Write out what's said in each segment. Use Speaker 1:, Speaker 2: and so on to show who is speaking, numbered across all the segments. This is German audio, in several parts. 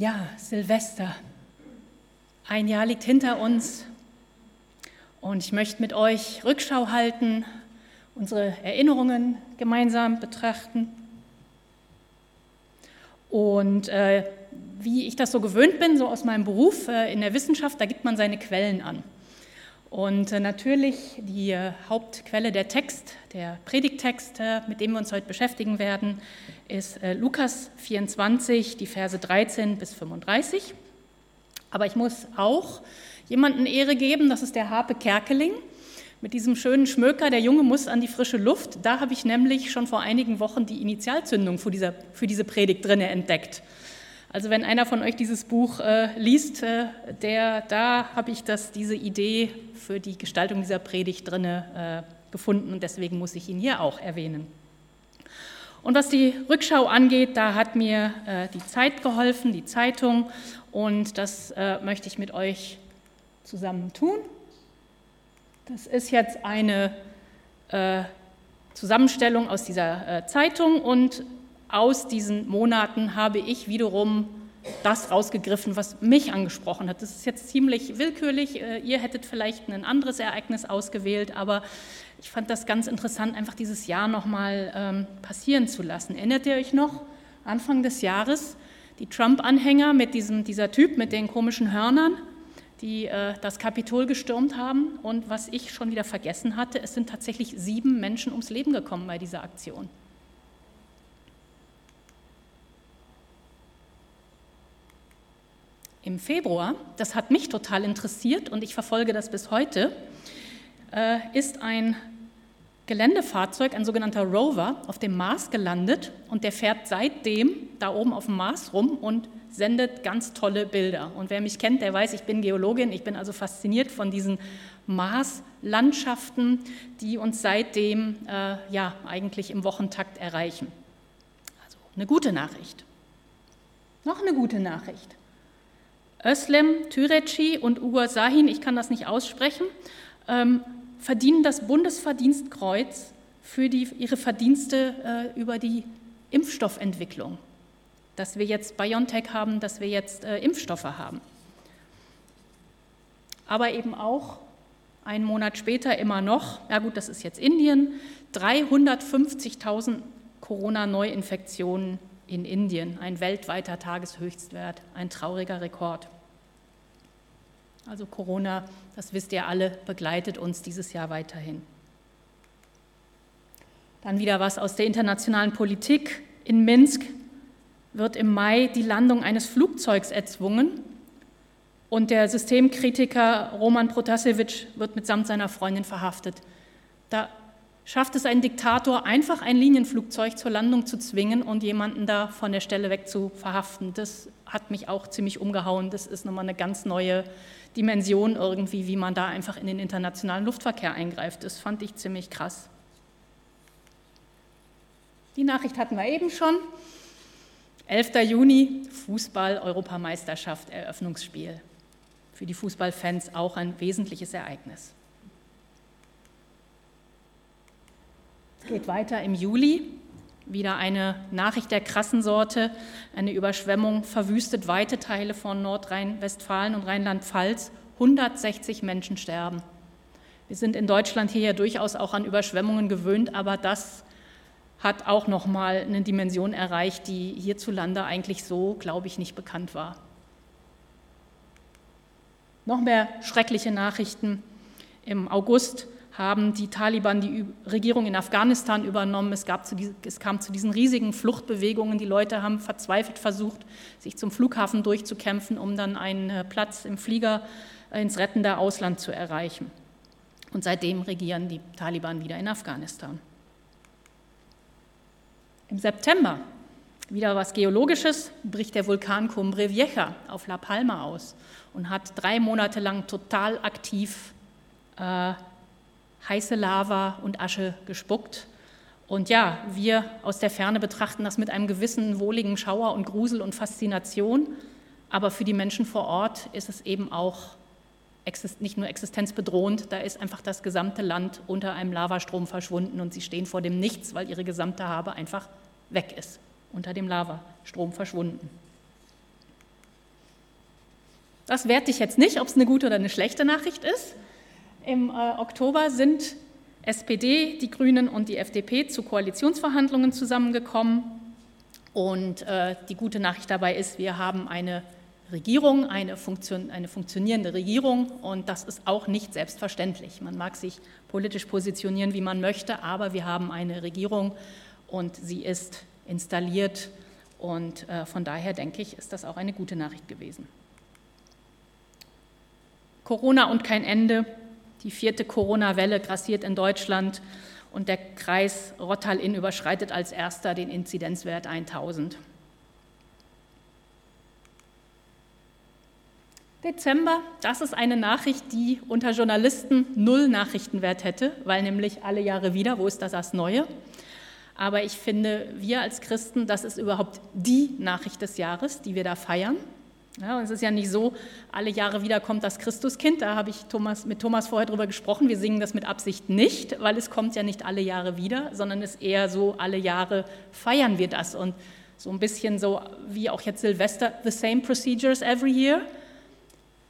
Speaker 1: Ja, Silvester. Ein Jahr liegt hinter uns und ich möchte mit euch Rückschau halten, unsere Erinnerungen gemeinsam betrachten. Und äh, wie ich das so gewöhnt bin, so aus meinem Beruf äh, in der Wissenschaft, da gibt man seine Quellen an. Und äh, natürlich die äh, Hauptquelle der Text, der Predigttext, mit dem wir uns heute beschäftigen werden, ist äh, Lukas 24, die Verse 13 bis 35. Aber ich muss auch jemanden Ehre geben, das ist der Harpe Kerkeling mit diesem schönen Schmöker, der Junge muss an die frische Luft. Da habe ich nämlich schon vor einigen Wochen die Initialzündung für, dieser, für diese Predigt drinne entdeckt. Also wenn einer von euch dieses Buch äh, liest, äh, der, da habe ich das, diese Idee für die Gestaltung dieser Predigt drinne äh, gefunden und deswegen muss ich ihn hier auch erwähnen. Und was die Rückschau angeht, da hat mir äh, die Zeit geholfen, die Zeitung, und das äh, möchte ich mit euch zusammen tun. Das ist jetzt eine äh, Zusammenstellung aus dieser Zeitung und aus diesen Monaten habe ich wiederum das rausgegriffen, was mich angesprochen hat. Das ist jetzt ziemlich willkürlich. Äh, ihr hättet vielleicht ein anderes Ereignis ausgewählt, aber ich fand das ganz interessant, einfach dieses Jahr nochmal ähm, passieren zu lassen. Erinnert ihr euch noch, Anfang des Jahres, die Trump-Anhänger mit diesem, dieser Typ mit den komischen Hörnern, die äh, das Kapitol gestürmt haben. Und was ich schon wieder vergessen hatte, es sind tatsächlich sieben Menschen ums Leben gekommen bei dieser Aktion. Im Februar, das hat mich total interessiert und ich verfolge das bis heute, äh, ist ein Geländefahrzeug, ein sogenannter Rover, auf dem Mars gelandet und der fährt seitdem da oben auf dem Mars rum und sendet ganz tolle Bilder. Und wer mich kennt, der weiß, ich bin Geologin, ich bin also fasziniert von diesen Marslandschaften, die uns seitdem äh, ja eigentlich im Wochentakt erreichen. Also eine gute Nachricht. Noch eine gute Nachricht. Özlem Türeci und Ugur Sahin, ich kann das nicht aussprechen, ähm, verdienen das Bundesverdienstkreuz für die, ihre Verdienste äh, über die Impfstoffentwicklung. Dass wir jetzt BioNTech haben, dass wir jetzt äh, Impfstoffe haben. Aber eben auch einen Monat später immer noch, ja gut, das ist jetzt Indien, 350.000 Corona-Neuinfektionen in Indien, ein weltweiter Tageshöchstwert, ein trauriger Rekord. Also Corona, das wisst ihr alle, begleitet uns dieses Jahr weiterhin. Dann wieder was aus der internationalen Politik. In Minsk wird im Mai die Landung eines Flugzeugs erzwungen und der Systemkritiker Roman Protasevich wird mitsamt seiner Freundin verhaftet. Da schafft es ein Diktator, einfach ein Linienflugzeug zur Landung zu zwingen und jemanden da von der Stelle weg zu verhaften. Das hat mich auch ziemlich umgehauen. Das ist nochmal eine ganz neue Dimension irgendwie, wie man da einfach in den internationalen Luftverkehr eingreift. Das fand ich ziemlich krass. Die Nachricht hatten wir eben schon. 11. Juni, Fußball-Europameisterschaft, Eröffnungsspiel. Für die Fußballfans auch ein wesentliches Ereignis. Es geht weiter im Juli. Wieder eine Nachricht der krassen Sorte. Eine Überschwemmung verwüstet weite Teile von Nordrhein-Westfalen und Rheinland-Pfalz. 160 Menschen sterben. Wir sind in Deutschland hier ja durchaus auch an Überschwemmungen gewöhnt, aber das hat auch noch mal eine Dimension erreicht, die hierzulande eigentlich so, glaube ich, nicht bekannt war. Noch mehr schreckliche Nachrichten. Im August haben die Taliban die Regierung in Afghanistan übernommen. Es, zu, es, kam zu diesen riesigen Fluchtbewegungen. Die Leute haben verzweifelt versucht, sich zum Flughafen durchzukämpfen, um dann einen äh, Platz im Flieger äh, ins rettende Ausland zu erreichen. Und seitdem regieren die Taliban wieder in Afghanistan. Im September, wieder was Geologisches, bricht der Vulkan Cumbre Vieja auf La Palma aus und hat drei Monate lang total aktiv äh, heiße Lava und Asche gespuckt. Und ja, wir aus der Ferne betrachten das mit einem gewissen wohligen Schauer und Grusel und Faszination. Aber für die Menschen vor Ort ist es eben auch nicht nur existenzbedrohend, da ist einfach das gesamte Land unter einem Lavastrom verschwunden und sie stehen vor dem Nichts, weil ihre gesamte Habe einfach weg ist, unter dem Lavastrom verschwunden. Das werte ich jetzt nicht, ob es eine gute oder eine schlechte Nachricht ist. Im äh, Oktober sind SPD, die Grünen und die FDP zu Koalitionsverhandlungen zusammengekommen. Und äh, die gute Nachricht dabei ist, wir haben eine Regierung, eine, Funktion, eine funktionierende Regierung und das ist auch nicht selbstverständlich. Man mag sich politisch positionieren, wie man möchte, aber wir haben eine Regierung und sie ist installiert und äh, von daher denke ich, ist das auch eine gute Nachricht gewesen. Corona und kein Ende. Die vierte Corona-Welle grassiert in Deutschland und der Kreis Rottal-Inn überschreitet als erster den Inzidenzwert 1000. Dezember, das ist eine Nachricht, die unter Journalisten null Nachrichtenwert hätte, weil nämlich alle Jahre wieder, wo ist das das Neue? Aber ich finde, wir als Christen, das ist überhaupt die Nachricht des Jahres, die wir da feiern. Ja, und es ist ja nicht so, alle Jahre wieder kommt das Christuskind. Da habe ich Thomas, mit Thomas vorher drüber gesprochen. Wir singen das mit Absicht nicht, weil es kommt ja nicht alle Jahre wieder, sondern es ist eher so, alle Jahre feiern wir das. Und so ein bisschen so wie auch jetzt Silvester, the same procedures every year.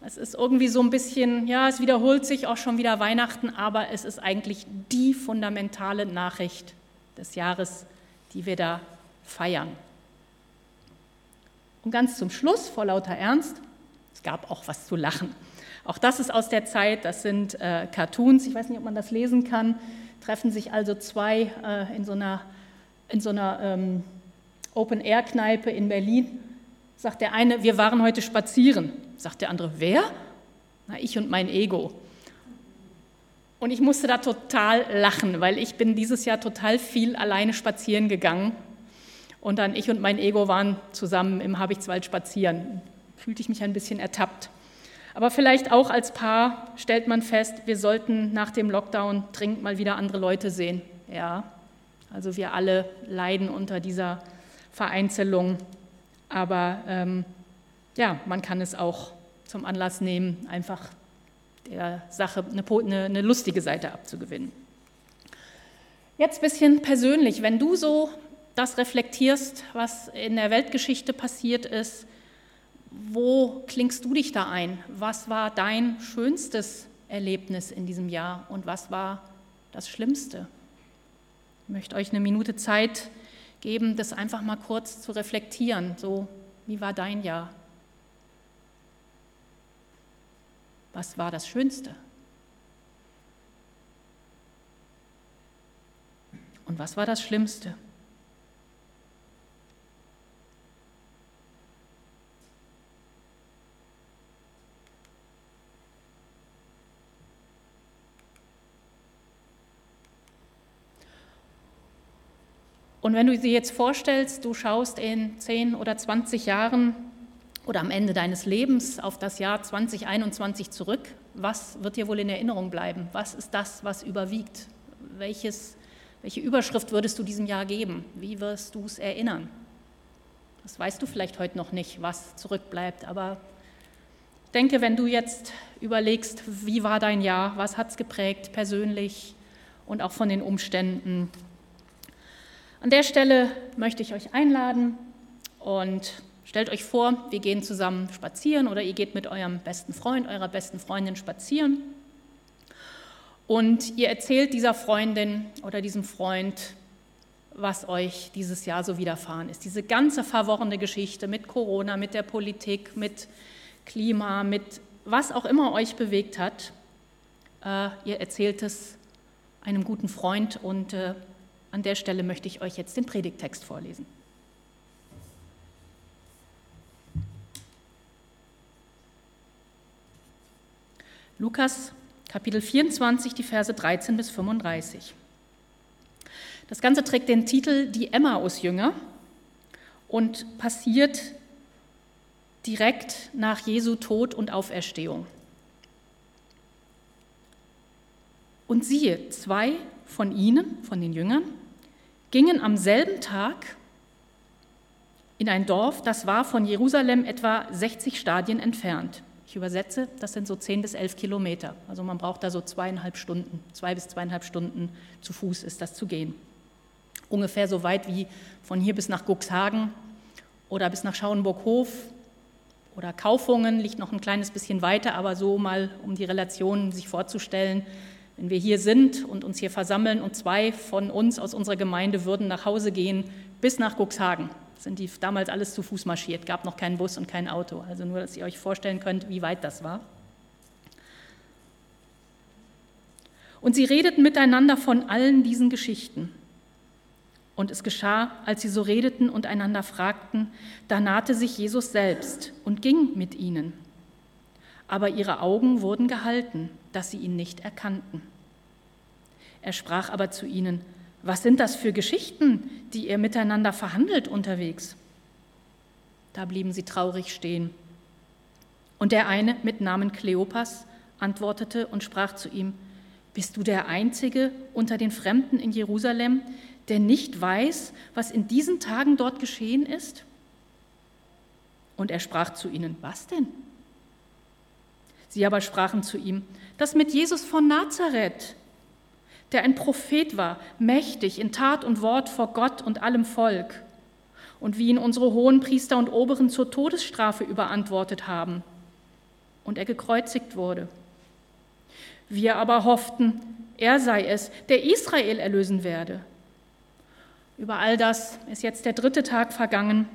Speaker 1: Es ist irgendwie so ein bisschen, ja, es wiederholt sich auch schon wieder Weihnachten, aber es ist eigentlich die fundamentale Nachricht des Jahres, die wir da feiern. Und ganz zum Schluss, vor lauter Ernst, es gab auch was zu lachen. Auch das ist aus der Zeit, das sind äh, Cartoons, ich weiß nicht, ob man das lesen kann, treffen sich also zwei äh, in so einer, in so einer ähm, Open-Air-Kneipe in Berlin. Sagt der eine, wir waren heute spazieren. Sagt der andere, wer? Na, ich und mein Ego. Und ich musste da total lachen, weil ich bin dieses Jahr total viel alleine spazieren gegangen. Und dann ich und mein Ego waren zusammen im Habichtswald spazieren. Fühlte ich mich ein bisschen ertappt. Aber vielleicht auch als Paar stellt man fest, wir sollten nach dem Lockdown dringend mal wieder andere Leute sehen. Ja, also wir alle leiden unter dieser Vereinzelung. Aber ähm, ja, man kann es auch zum Anlass nehmen, einfach der Sache eine, eine, eine lustige Seite abzugewinnen. Jetzt ein bisschen persönlich, wenn du so das reflektierst, was in der Weltgeschichte passiert ist, wo klingst du dich da ein? Was war dein schönstes Erlebnis in diesem Jahr und was war das Schlimmste? Ich möchte euch eine Minute Zeit geben, das einfach mal kurz zu reflektieren. So, wie war dein Jahr? Was war das Schönste? Und was war das Schlimmste? Und wenn du dir jetzt vorstellst, du schaust in 10 oder 20 Jahren oder am Ende deines Lebens auf das Jahr 2021 zurück, was wird dir wohl in Erinnerung bleiben? Was ist das, was überwiegt? Welches, welche Überschrift würdest du diesem Jahr geben? Wie wirst du es erinnern? Das weißt du vielleicht heute noch nicht, was zurückbleibt, aber denke, wenn du jetzt überlegst, wie war dein Jahr, was hat es geprägt, persönlich und auch von den Umständen. An der Stelle möchte ich euch einladen und Stellt euch vor, wir gehen zusammen spazieren oder ihr geht mit eurem besten Freund, eurer besten Freundin spazieren und ihr erzählt dieser Freundin oder diesem Freund, was euch dieses Jahr so widerfahren ist. Diese ganze verworrene Geschichte mit Corona, mit der Politik, mit Klima, mit was auch immer euch bewegt hat. Äh, ihr erzählt es einem guten Freund und äh, an der Stelle möchte ich euch jetzt den Predigtext vorlesen. Lukas Kapitel 24, die Verse 13 bis 35. Das Ganze trägt den Titel Die Emmaus-Jünger und passiert direkt nach Jesu Tod und Auferstehung. Und siehe, zwei von ihnen, von den Jüngern, gingen am selben Tag in ein Dorf, das war von Jerusalem etwa 60 Stadien entfernt. Ich übersetze, das sind so zehn bis elf Kilometer. Also man braucht da so zweieinhalb Stunden, zwei bis zweieinhalb Stunden zu Fuß ist das zu gehen. Ungefähr so weit wie von hier bis nach Guxhagen oder bis nach Schauenburg-Hof oder Kaufungen liegt noch ein kleines bisschen weiter, aber so mal, um die Relationen sich vorzustellen, wenn wir hier sind und uns hier versammeln und zwei von uns aus unserer Gemeinde würden nach Hause gehen bis nach Cuxhagen, sind die damals alles zu Fuß marschiert, gab noch keinen Bus und kein Auto. Also nur, dass ihr euch vorstellen könnt, wie weit das war. Und sie redeten miteinander von allen diesen Geschichten. Und es geschah, als sie so redeten und einander fragten, da nahte sich Jesus selbst und ging mit ihnen. Aber ihre Augen wurden gehalten, dass sie ihn nicht erkannten. Er sprach aber zu ihnen, was sind das für Geschichten, die ihr miteinander verhandelt unterwegs? Da blieben sie traurig stehen. Und der eine mit Namen Kleopas antwortete und sprach zu ihm, Bist du der Einzige unter den Fremden in Jerusalem, der nicht weiß, was in diesen Tagen dort geschehen ist? Und er sprach zu ihnen, was denn? Sie aber sprachen zu ihm, das mit Jesus von Nazareth, der ein Prophet war, mächtig in Tat und Wort vor Gott und allem Volk, und wie ihn unsere hohen Priester und Oberen zur Todesstrafe überantwortet haben, und er gekreuzigt wurde. Wir aber hofften, er sei es, der Israel erlösen werde. Über all das ist jetzt der dritte Tag vergangen.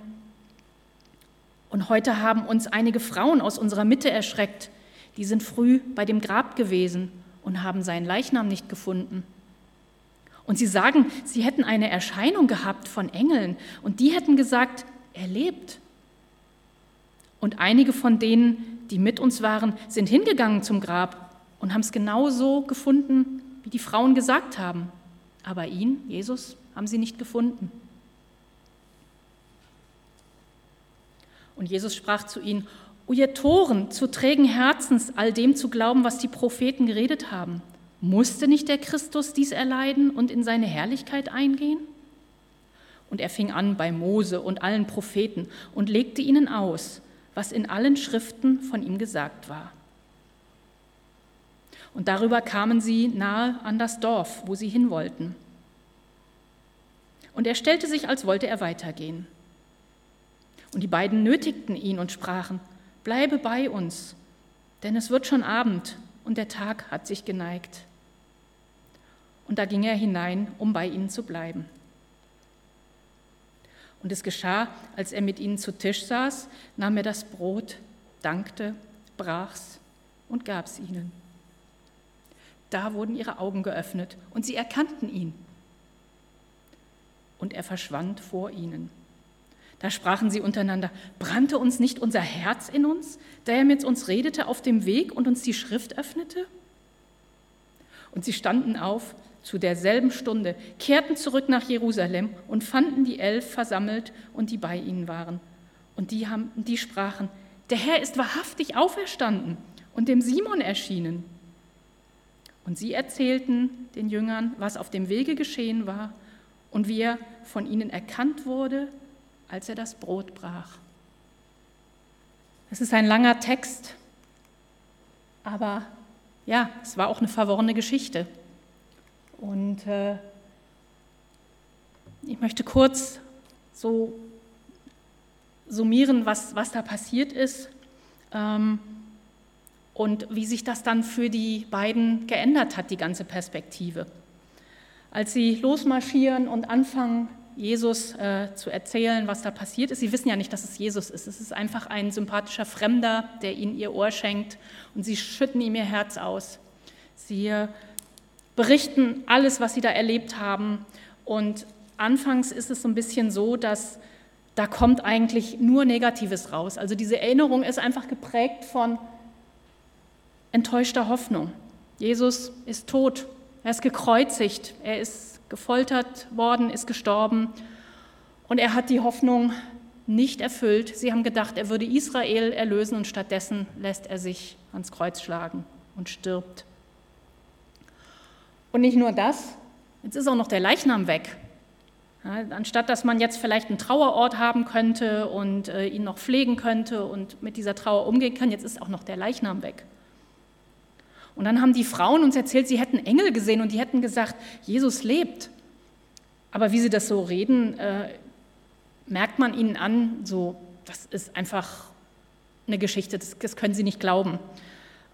Speaker 1: Und heute haben uns einige Frauen aus unserer Mitte erschreckt. Die sind früh bei dem Grab gewesen und haben seinen Leichnam nicht gefunden. Und sie sagen, sie hätten eine Erscheinung gehabt von Engeln und die hätten gesagt, er lebt. Und einige von denen, die mit uns waren, sind hingegangen zum Grab und haben es genauso gefunden, wie die Frauen gesagt haben. Aber ihn, Jesus, haben sie nicht gefunden. Und Jesus sprach zu ihnen, ihr Toren, zu trägen Herzens, all dem zu glauben, was die Propheten geredet haben. Musste nicht der Christus dies erleiden und in seine Herrlichkeit eingehen? Und er fing an bei Mose und allen Propheten und legte ihnen aus, was in allen Schriften von ihm gesagt war. Und darüber kamen sie nahe an das Dorf, wo sie hin wollten. Und er stellte sich, als wollte er weitergehen. Und die beiden nötigten ihn und sprachen, Bleibe bei uns, denn es wird schon Abend und der Tag hat sich geneigt. Und da ging er hinein, um bei ihnen zu bleiben. Und es geschah, als er mit ihnen zu Tisch saß, nahm er das Brot, dankte, brach's und gab's ihnen. Da wurden ihre Augen geöffnet und sie erkannten ihn und er verschwand vor ihnen. Da sprachen sie untereinander, brannte uns nicht unser Herz in uns, da er mit uns redete auf dem Weg und uns die Schrift öffnete? Und sie standen auf zu derselben Stunde, kehrten zurück nach Jerusalem und fanden die Elf versammelt und die bei ihnen waren. Und die, haben, die sprachen, der Herr ist wahrhaftig auferstanden und dem Simon erschienen. Und sie erzählten den Jüngern, was auf dem Wege geschehen war und wie er von ihnen erkannt wurde, als er das Brot brach. Es ist ein langer Text, aber ja, es war auch eine verworrene Geschichte. Und äh, ich möchte kurz so summieren, was, was da passiert ist ähm, und wie sich das dann für die beiden geändert hat, die ganze Perspektive. Als sie losmarschieren und anfangen, Jesus äh, zu erzählen, was da passiert ist. Sie wissen ja nicht, dass es Jesus ist. Es ist einfach ein sympathischer Fremder, der ihnen ihr Ohr schenkt und sie schütten ihm ihr Herz aus. Sie äh, berichten alles, was sie da erlebt haben. Und anfangs ist es so ein bisschen so, dass da kommt eigentlich nur Negatives raus. Also diese Erinnerung ist einfach geprägt von enttäuschter Hoffnung. Jesus ist tot er ist gekreuzigt, er ist gefoltert worden, ist gestorben und er hat die Hoffnung nicht erfüllt. Sie haben gedacht, er würde Israel erlösen und stattdessen lässt er sich ans Kreuz schlagen und stirbt. Und nicht nur das, jetzt ist auch noch der Leichnam weg. Ja, anstatt dass man jetzt vielleicht einen Trauerort haben könnte und äh, ihn noch pflegen könnte und mit dieser Trauer umgehen kann, jetzt ist auch noch der Leichnam weg. Und dann haben die Frauen uns erzählt, sie hätten Engel gesehen und die hätten gesagt, Jesus lebt. Aber wie sie das so reden, äh, merkt man ihnen an, so, das ist einfach eine Geschichte, das, das können sie nicht glauben.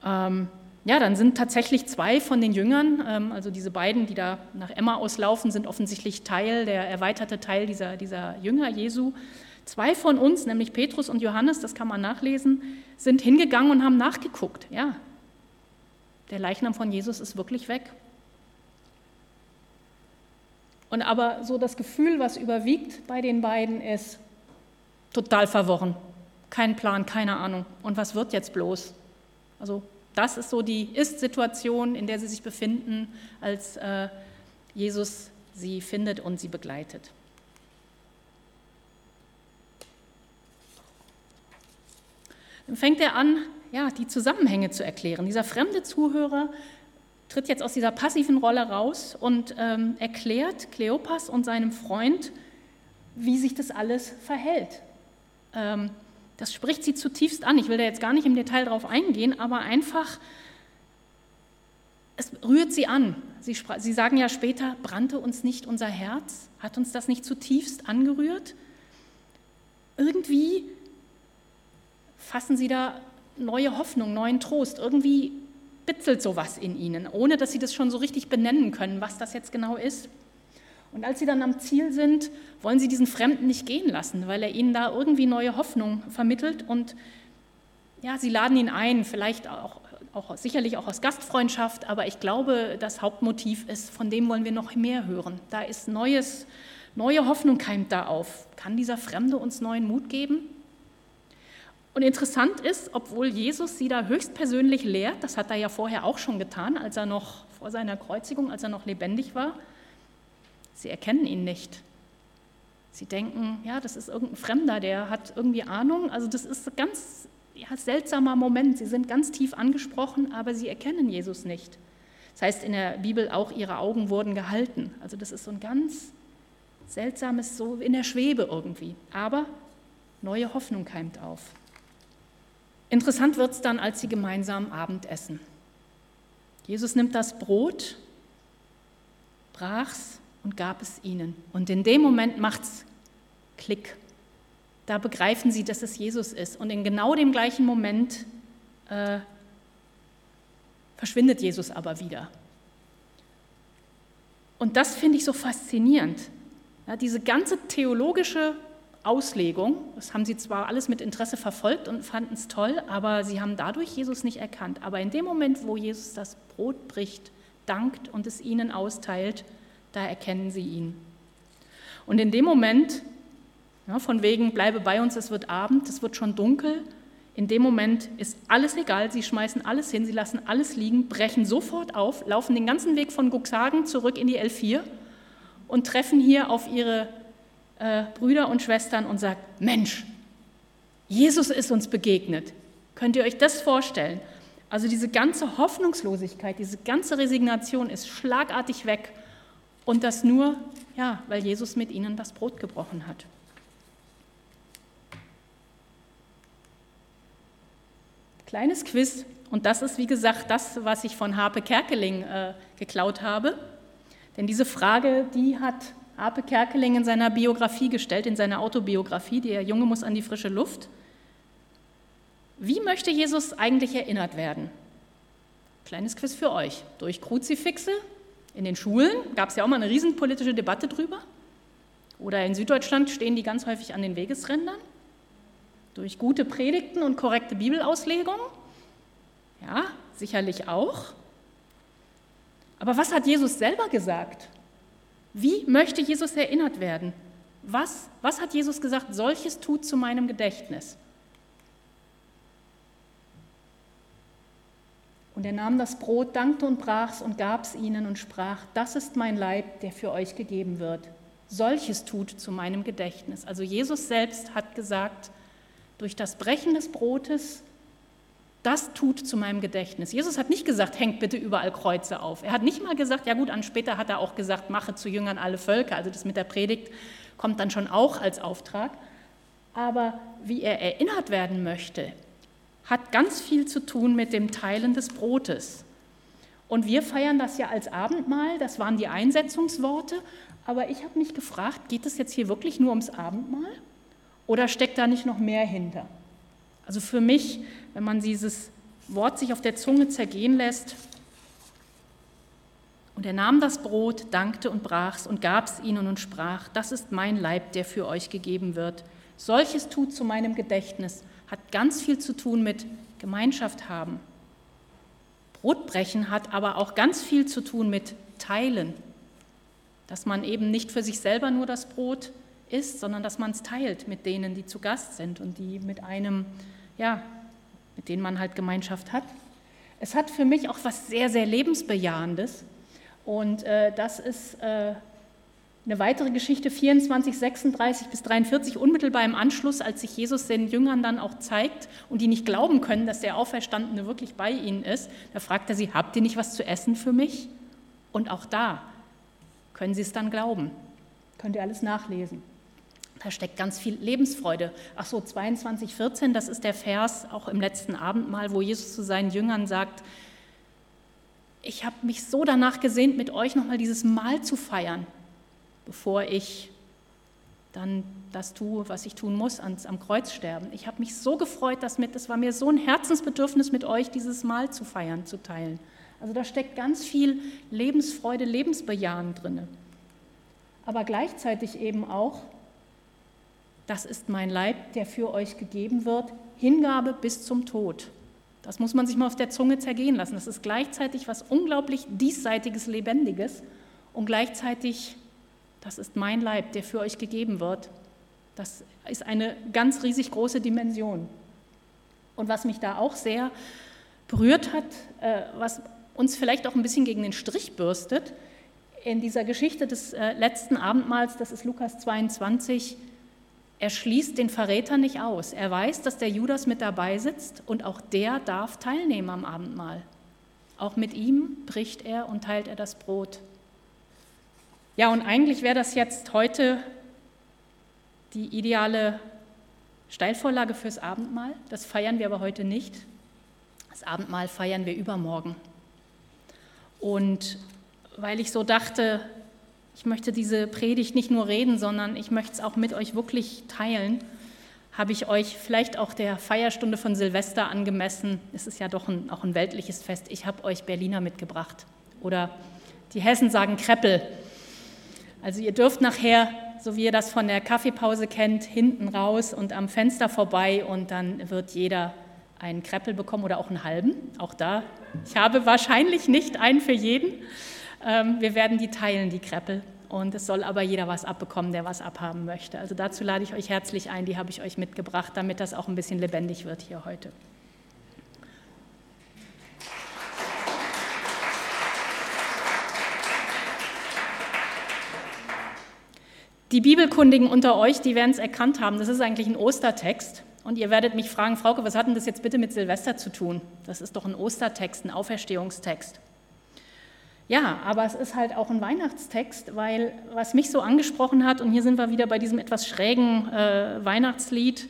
Speaker 1: Ähm, ja, dann sind tatsächlich zwei von den Jüngern, ähm, also diese beiden, die da nach Emma auslaufen, sind offensichtlich Teil, der erweiterte Teil dieser, dieser Jünger Jesu. Zwei von uns, nämlich Petrus und Johannes, das kann man nachlesen, sind hingegangen und haben nachgeguckt. Ja, der Leichnam von Jesus ist wirklich weg. Und aber so das Gefühl, was überwiegt bei den beiden, ist total verworren. Kein Plan, keine Ahnung. Und was wird jetzt bloß? Also das ist so die Ist-Situation, in der sie sich befinden, als äh, Jesus sie findet und sie begleitet. Dann fängt er an, ja, die Zusammenhänge zu erklären. Dieser fremde Zuhörer tritt jetzt aus dieser passiven Rolle raus und ähm, erklärt Kleopas und seinem Freund, wie sich das alles verhält. Ähm, das spricht sie zutiefst an. Ich will da jetzt gar nicht im Detail drauf eingehen, aber einfach, es rührt sie an. Sie, sie sagen ja später, brannte uns nicht unser Herz? Hat uns das nicht zutiefst angerührt? Irgendwie fassen sie da neue Hoffnung, neuen Trost. Irgendwie bitzelt sowas in ihnen, ohne dass sie das schon so richtig benennen können, was das jetzt genau ist. Und als sie dann am Ziel sind, wollen sie diesen Fremden nicht gehen lassen, weil er ihnen da irgendwie neue Hoffnung vermittelt. Und ja, sie laden ihn ein, vielleicht auch, auch sicherlich auch aus Gastfreundschaft, aber ich glaube, das Hauptmotiv ist, von dem wollen wir noch mehr hören. Da ist neues, neue Hoffnung keimt da auf. Kann dieser Fremde uns neuen Mut geben? Und interessant ist, obwohl Jesus sie da höchstpersönlich lehrt, das hat er ja vorher auch schon getan, als er noch vor seiner Kreuzigung, als er noch lebendig war, Sie erkennen ihn nicht. Sie denken, ja, das ist irgendein Fremder, der hat irgendwie Ahnung. Also das ist ein ganz ja, seltsamer Moment. Sie sind ganz tief angesprochen, aber sie erkennen Jesus nicht. Das heißt in der Bibel auch, ihre Augen wurden gehalten. Also das ist so ein ganz seltsames, so in der Schwebe irgendwie. Aber neue Hoffnung keimt auf. Interessant wird es dann, als sie gemeinsam Abend essen. Jesus nimmt das Brot, brach's und gab es ihnen. Und in dem Moment macht es Klick. Da begreifen sie, dass es Jesus ist. Und in genau dem gleichen Moment äh, verschwindet Jesus aber wieder. Und das finde ich so faszinierend. Ja, diese ganze theologische Auslegung, das haben sie zwar alles mit Interesse verfolgt und fanden es toll, aber sie haben dadurch Jesus nicht erkannt. Aber in dem Moment, wo Jesus das Brot bricht, dankt und es ihnen austeilt, da erkennen sie ihn. Und in dem Moment, ja, von wegen, bleibe bei uns, es wird Abend, es wird schon dunkel, in dem Moment ist alles egal, sie schmeißen alles hin, sie lassen alles liegen, brechen sofort auf, laufen den ganzen Weg von Guxhagen zurück in die L4 und treffen hier auf ihre äh, Brüder und Schwestern und sagen, Mensch, Jesus ist uns begegnet. Könnt ihr euch das vorstellen? Also diese ganze Hoffnungslosigkeit, diese ganze Resignation ist schlagartig weg und das nur, ja, weil Jesus mit ihnen das Brot gebrochen hat. Kleines Quiz, und das ist wie gesagt das, was ich von Harpe Kerkeling äh, geklaut habe. Denn diese Frage, die hat Harpe Kerkeling in seiner Biografie gestellt, in seiner Autobiografie, Der Junge muss an die frische Luft. Wie möchte Jesus eigentlich erinnert werden? Kleines Quiz für euch. Durch Kruzifixe, in den Schulen gab es ja auch mal eine riesenpolitische Debatte drüber. Oder in Süddeutschland stehen die ganz häufig an den Wegesrändern. Durch gute Predigten und korrekte Bibelauslegung. Ja, sicherlich auch. Aber was hat Jesus selber gesagt? Wie möchte Jesus erinnert werden? Was, was hat Jesus gesagt? Solches tut zu meinem Gedächtnis. Und er nahm das Brot, dankte und brach es und gab es ihnen und sprach, das ist mein Leib, der für euch gegeben wird. Solches tut zu meinem Gedächtnis. Also Jesus selbst hat gesagt, durch das Brechen des Brotes, das tut zu meinem Gedächtnis. Jesus hat nicht gesagt, hängt bitte überall Kreuze auf. Er hat nicht mal gesagt, ja gut, an später hat er auch gesagt, mache zu Jüngern alle Völker. Also das mit der Predigt kommt dann schon auch als Auftrag. Aber wie er erinnert werden möchte, hat ganz viel zu tun mit dem Teilen des Brotes. Und wir feiern das ja als Abendmahl, das waren die Einsetzungsworte, aber ich habe mich gefragt, geht es jetzt hier wirklich nur ums Abendmahl oder steckt da nicht noch mehr hinter? Also für mich, wenn man dieses Wort sich auf der Zunge zergehen lässt, und er nahm das Brot, dankte und brach's und gab's ihnen und sprach, das ist mein Leib, der für euch gegeben wird. Solches tut zu meinem Gedächtnis, hat ganz viel zu tun mit Gemeinschaft haben. Brotbrechen hat aber auch ganz viel zu tun mit Teilen, dass man eben nicht für sich selber nur das Brot isst, sondern dass man es teilt mit denen, die zu Gast sind und die mit einem, ja, mit denen man halt Gemeinschaft hat. Es hat für mich auch was sehr, sehr lebensbejahendes und äh, das ist äh, eine weitere Geschichte, 24, 36 bis 43, unmittelbar im Anschluss, als sich Jesus den Jüngern dann auch zeigt und die nicht glauben können, dass der Auferstandene wirklich bei ihnen ist. Da fragt er sie, habt ihr nicht was zu essen für mich? Und auch da können sie es dann glauben. Könnt ihr alles nachlesen. Da steckt ganz viel Lebensfreude. Ach so, 22, 14, das ist der Vers auch im letzten Abendmahl, wo Jesus zu seinen Jüngern sagt, ich habe mich so danach gesehnt, mit euch nochmal dieses Mahl zu feiern bevor ich dann das tue, was ich tun muss, ans, am Kreuz sterben. Ich habe mich so gefreut, dass mit, das war mir so ein Herzensbedürfnis, mit euch dieses Mal zu feiern, zu teilen. Also da steckt ganz viel Lebensfreude, Lebensbejahen drin. Aber gleichzeitig eben auch, das ist mein Leib, der für euch gegeben wird, Hingabe bis zum Tod. Das muss man sich mal auf der Zunge zergehen lassen. Das ist gleichzeitig was unglaublich diesseitiges, lebendiges und gleichzeitig das ist mein Leib, der für euch gegeben wird. Das ist eine ganz riesig große Dimension. Und was mich da auch sehr berührt hat, äh, was uns vielleicht auch ein bisschen gegen den Strich bürstet, in dieser Geschichte des äh, letzten Abendmahls, das ist Lukas 22, er schließt den Verräter nicht aus. Er weiß, dass der Judas mit dabei sitzt und auch der darf teilnehmen am Abendmahl. Auch mit ihm bricht er und teilt er das Brot. Ja, und eigentlich wäre das jetzt heute die ideale Steilvorlage fürs Abendmahl. Das feiern wir aber heute nicht. Das Abendmahl feiern wir übermorgen. Und weil ich so dachte, ich möchte diese Predigt nicht nur reden, sondern ich möchte es auch mit euch wirklich teilen, habe ich euch vielleicht auch der Feierstunde von Silvester angemessen. Es ist ja doch ein, auch ein weltliches Fest. Ich habe euch Berliner mitgebracht. Oder die Hessen sagen Kreppel. Also ihr dürft nachher, so wie ihr das von der Kaffeepause kennt, hinten raus und am Fenster vorbei und dann wird jeder einen Kreppel bekommen oder auch einen halben. Auch da, ich habe wahrscheinlich nicht einen für jeden. Ähm, wir werden die teilen, die Kreppel. Und es soll aber jeder was abbekommen, der was abhaben möchte. Also dazu lade ich euch herzlich ein, die habe ich euch mitgebracht, damit das auch ein bisschen lebendig wird hier heute. Die Bibelkundigen unter euch, die werden es erkannt haben, das ist eigentlich ein Ostertext. Und ihr werdet mich fragen, Frauke, was hat denn das jetzt bitte mit Silvester zu tun? Das ist doch ein Ostertext, ein Auferstehungstext. Ja, aber es ist halt auch ein Weihnachtstext, weil was mich so angesprochen hat, und hier sind wir wieder bei diesem etwas schrägen äh, Weihnachtslied,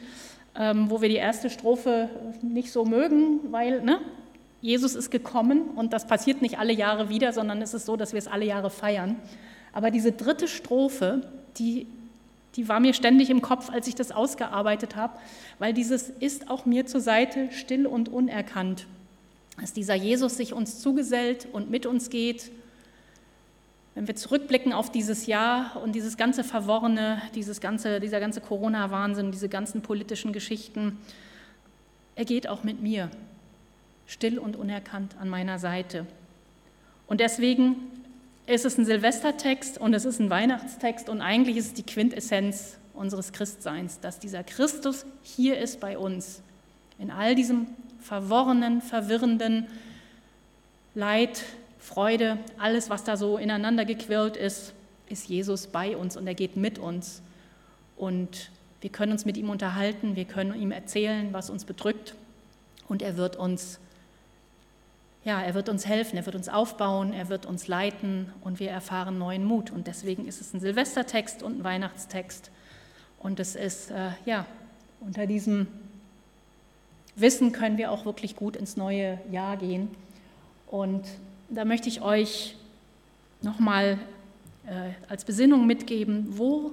Speaker 1: ähm, wo wir die erste Strophe nicht so mögen, weil ne, Jesus ist gekommen und das passiert nicht alle Jahre wieder, sondern es ist so, dass wir es alle Jahre feiern. Aber diese dritte Strophe, die, die war mir ständig im Kopf, als ich das ausgearbeitet habe, weil dieses ist auch mir zur Seite still und unerkannt, dass dieser Jesus sich uns zugesellt und mit uns geht. Wenn wir zurückblicken auf dieses Jahr und dieses ganze Verworrene, dieses ganze, dieser ganze Corona-Wahnsinn, diese ganzen politischen Geschichten, er geht auch mit mir, still und unerkannt an meiner Seite. Und deswegen es ist ein Silvestertext und es ist ein Weihnachtstext und eigentlich ist es die Quintessenz unseres Christseins, dass dieser Christus hier ist bei uns. In all diesem verworrenen, verwirrenden Leid, Freude, alles, was da so ineinander gequirlt ist, ist Jesus bei uns und er geht mit uns. Und wir können uns mit ihm unterhalten, wir können ihm erzählen, was uns bedrückt und er wird uns ja, er wird uns helfen, er wird uns aufbauen, er wird uns leiten und wir erfahren neuen Mut. Und deswegen ist es ein Silvestertext und ein Weihnachtstext. Und es ist, äh, ja, unter diesem Wissen können wir auch wirklich gut ins neue Jahr gehen. Und da möchte ich euch nochmal äh, als Besinnung mitgeben, wo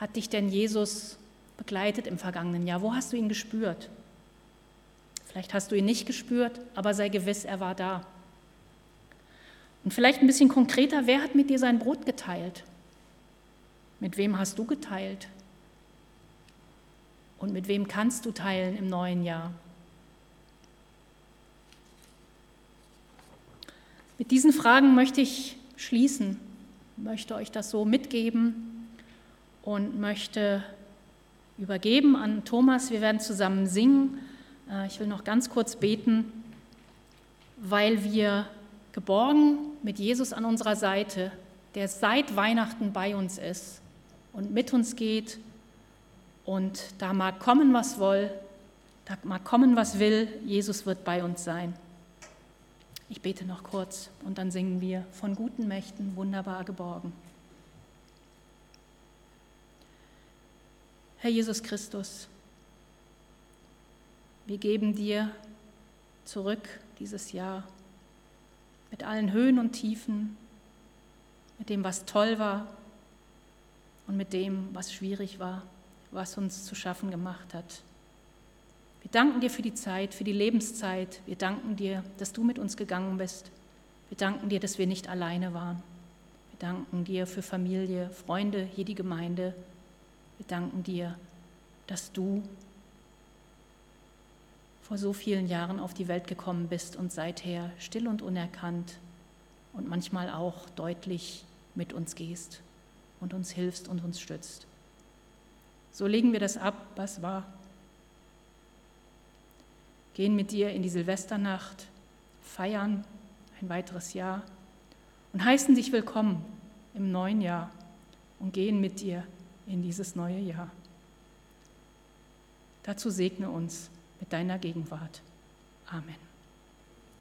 Speaker 1: hat dich denn Jesus begleitet im vergangenen Jahr? Wo hast du ihn gespürt? Vielleicht hast du ihn nicht gespürt, aber sei gewiss, er war da. Und vielleicht ein bisschen konkreter, wer hat mit dir sein Brot geteilt? Mit wem hast du geteilt? Und mit wem kannst du teilen im neuen Jahr? Mit diesen Fragen möchte ich schließen, möchte euch das so mitgeben und möchte übergeben an Thomas. Wir werden zusammen singen. Äh, ich will noch ganz kurz beten, weil wir geborgen mit Jesus an unserer Seite, der seit Weihnachten bei uns ist und mit uns geht. Und da mag kommen, was woll, da mag kommen, was will, Jesus wird bei uns sein. Ich bete noch kurz und dann singen wir von guten Mächten wunderbar geborgen. Herr Jesus Christus, wir geben dir zurück dieses Jahr mit allen Höhen und Tiefen, mit dem, was toll war und mit dem, was schwierig war, was uns zu schaffen gemacht hat. Wir danken dir für die Zeit, für die Lebenszeit. Wir danken dir, dass du mit uns gegangen bist. Wir danken dir, dass wir nicht alleine waren. Wir danken dir für Familie, Freunde, hier die Gemeinde. Wir danken dir, dass du vor so vielen Jahren auf die Welt gekommen bist und seither still und unerkannt und manchmal auch deutlich mit uns gehst und uns hilfst und uns stützt. So legen wir das ab, was war. Gehen mit dir in die Silvesternacht, feiern ein weiteres Jahr und heißen dich willkommen im neuen Jahr und gehen mit dir in dieses neue Jahr. Dazu segne uns mit deiner Gegenwart. Amen.